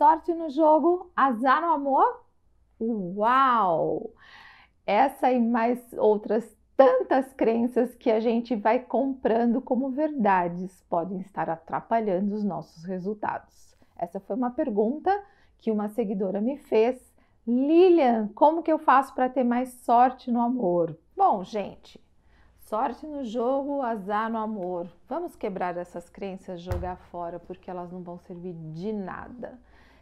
Sorte no jogo, azar no amor? Uau! Essa e mais outras tantas crenças que a gente vai comprando como verdades podem estar atrapalhando os nossos resultados. Essa foi uma pergunta que uma seguidora me fez. Lilian, como que eu faço para ter mais sorte no amor? Bom, gente, sorte no jogo, azar no amor. Vamos quebrar essas crenças, jogar fora, porque elas não vão servir de nada.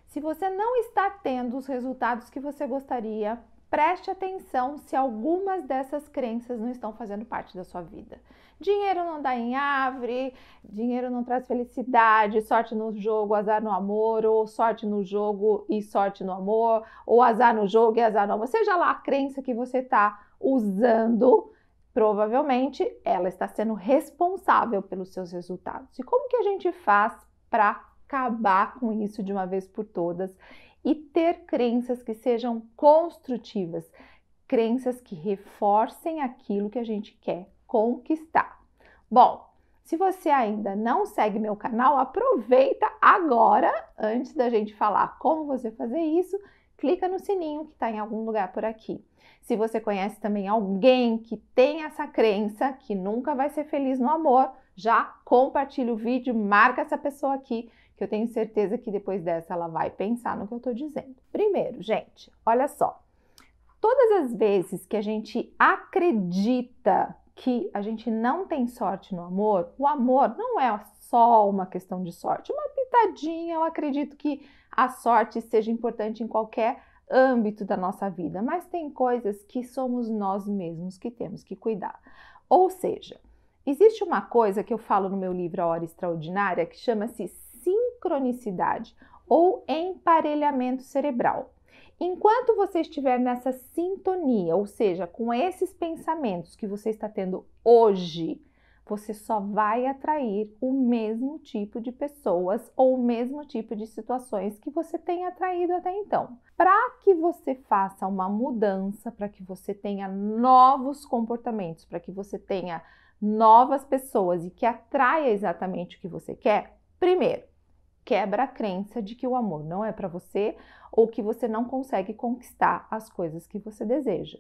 Se você não está tendo os resultados que você gostaria, preste atenção se algumas dessas crenças não estão fazendo parte da sua vida. Dinheiro não dá em árvore, dinheiro não traz felicidade, sorte no jogo, azar no amor, ou sorte no jogo e sorte no amor, ou azar no jogo e azar no amor. Seja lá a crença que você está usando, provavelmente ela está sendo responsável pelos seus resultados. E como que a gente faz para acabar com isso de uma vez por todas e ter crenças que sejam construtivas, crenças que reforcem aquilo que a gente quer conquistar. Bom, se você ainda não segue meu canal, aproveita agora, antes da gente falar como você fazer isso, clica no sininho que está em algum lugar por aqui. Se você conhece também alguém que tem essa crença que nunca vai ser feliz no amor, já compartilha o vídeo, marca essa pessoa aqui que eu tenho certeza que depois dessa ela vai pensar no que eu estou dizendo. Primeiro, gente, olha só. Todas as vezes que a gente acredita que a gente não tem sorte no amor, o amor não é só uma questão de sorte, uma pitadinha. Eu acredito que a sorte seja importante em qualquer âmbito da nossa vida, mas tem coisas que somos nós mesmos que temos que cuidar. Ou seja, existe uma coisa que eu falo no meu livro A Hora Extraordinária que chama-se sincronicidade ou emparelhamento cerebral. Enquanto você estiver nessa sintonia, ou seja, com esses pensamentos que você está tendo hoje, você só vai atrair o mesmo tipo de pessoas ou o mesmo tipo de situações que você tem atraído até então. Para que você faça uma mudança, para que você tenha novos comportamentos, para que você tenha novas pessoas e que atraia exatamente o que você quer, primeiro, quebra a crença de que o amor não é para você ou que você não consegue conquistar as coisas que você deseja.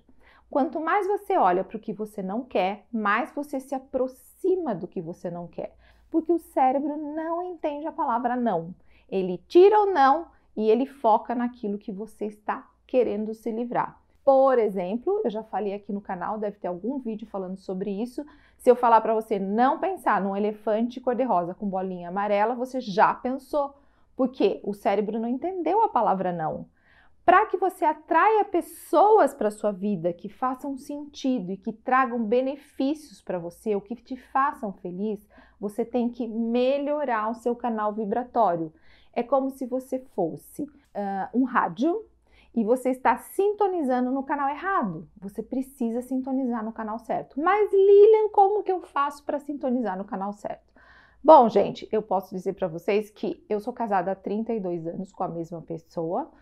Quanto mais você olha para o que você não quer, mais você se aproxima do que você não quer, porque o cérebro não entende a palavra não. Ele tira o não e ele foca naquilo que você está querendo se livrar. Por exemplo, eu já falei aqui no canal, deve ter algum vídeo falando sobre isso. Se eu falar para você não pensar num elefante cor-de-rosa com bolinha amarela, você já pensou, porque o cérebro não entendeu a palavra não. Para que você atraia pessoas para sua vida que façam sentido e que tragam benefícios para você, ou que te façam feliz, você tem que melhorar o seu canal vibratório. É como se você fosse uh, um rádio e você está sintonizando no canal errado. Você precisa sintonizar no canal certo. Mas Lilian, como que eu faço para sintonizar no canal certo? Bom, gente, eu posso dizer para vocês que eu sou casada há 32 anos com a mesma pessoa.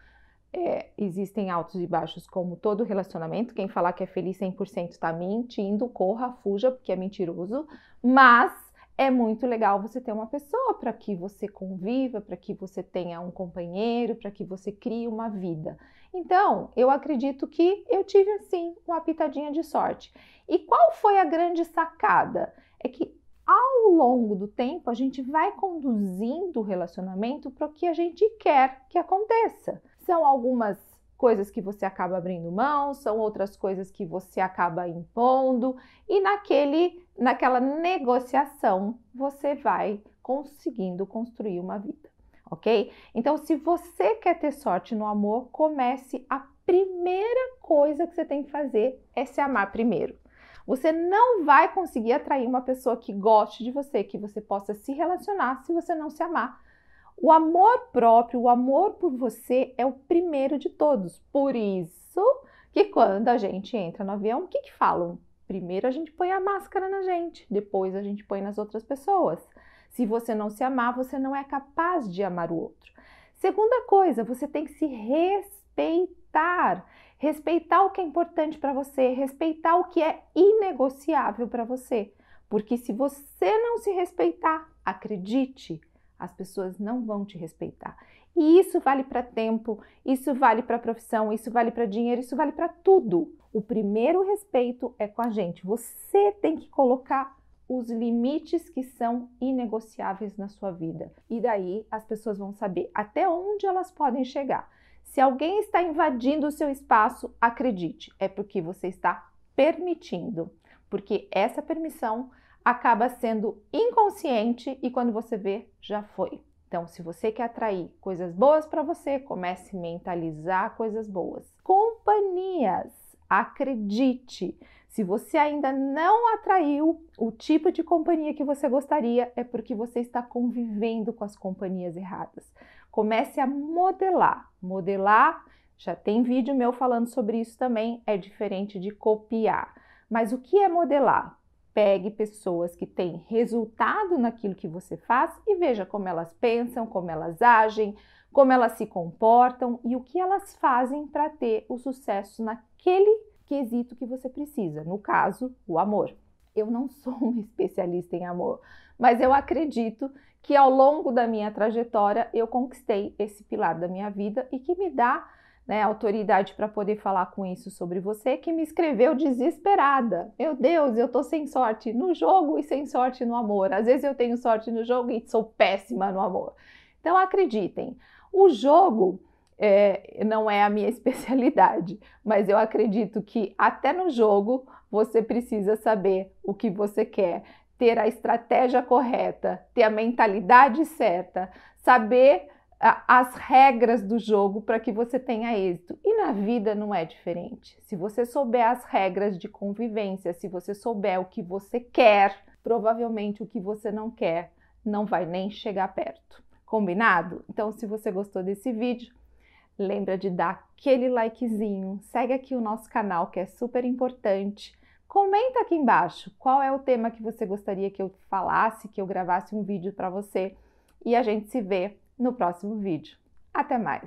É, existem altos e baixos como todo relacionamento. Quem falar que é feliz 100% está mentindo, corra, fuja, porque é mentiroso. Mas é muito legal você ter uma pessoa para que você conviva, para que você tenha um companheiro, para que você crie uma vida. Então, eu acredito que eu tive assim uma pitadinha de sorte. E qual foi a grande sacada? É que ao longo do tempo a gente vai conduzindo o relacionamento para o que a gente quer que aconteça. São algumas coisas que você acaba abrindo mão, são outras coisas que você acaba impondo e naquele naquela negociação você vai conseguindo construir uma vida, OK? Então, se você quer ter sorte no amor, comece a primeira coisa que você tem que fazer é se amar primeiro. Você não vai conseguir atrair uma pessoa que goste de você, que você possa se relacionar se você não se amar. O amor próprio, o amor por você é o primeiro de todos. Por isso que quando a gente entra no avião, o que, que falam? Primeiro a gente põe a máscara na gente, depois a gente põe nas outras pessoas. Se você não se amar, você não é capaz de amar o outro. Segunda coisa, você tem que se respeitar. Respeitar o que é importante para você, respeitar o que é inegociável para você. Porque se você não se respeitar, acredite, as pessoas não vão te respeitar. E isso vale para tempo, isso vale para profissão, isso vale para dinheiro, isso vale para tudo. O primeiro respeito é com a gente. Você tem que colocar os limites que são inegociáveis na sua vida. E daí as pessoas vão saber até onde elas podem chegar. Se alguém está invadindo o seu espaço, acredite, é porque você está permitindo, porque essa permissão acaba sendo inconsciente e quando você vê, já foi. Então, se você quer atrair coisas boas para você, comece a mentalizar coisas boas. Companhias, acredite. Se você ainda não atraiu o tipo de companhia que você gostaria, é porque você está convivendo com as companhias erradas. Comece a modelar. Modelar, já tem vídeo meu falando sobre isso também, é diferente de copiar. Mas o que é modelar? Pegue pessoas que têm resultado naquilo que você faz e veja como elas pensam, como elas agem, como elas se comportam e o que elas fazem para ter o sucesso naquele quesito que você precisa, no caso, o amor. Eu não sou uma especialista em amor, mas eu acredito que ao longo da minha trajetória eu conquistei esse pilar da minha vida e que me dá né, autoridade para poder falar com isso sobre você, que me escreveu desesperada. Meu Deus, eu tô sem sorte no jogo e sem sorte no amor. Às vezes eu tenho sorte no jogo e sou péssima no amor. Então acreditem, o jogo é, não é a minha especialidade, mas eu acredito que até no jogo você precisa saber o que você quer, ter a estratégia correta, ter a mentalidade certa, saber as regras do jogo para que você tenha êxito. E na vida não é diferente. Se você souber as regras de convivência, se você souber o que você quer, provavelmente o que você não quer não vai nem chegar perto. Combinado? Então, se você gostou desse vídeo, lembra de dar aquele likezinho, segue aqui o nosso canal que é super importante. Comenta aqui embaixo qual é o tema que você gostaria que eu falasse, que eu gravasse um vídeo para você e a gente se vê no próximo vídeo. Até mais!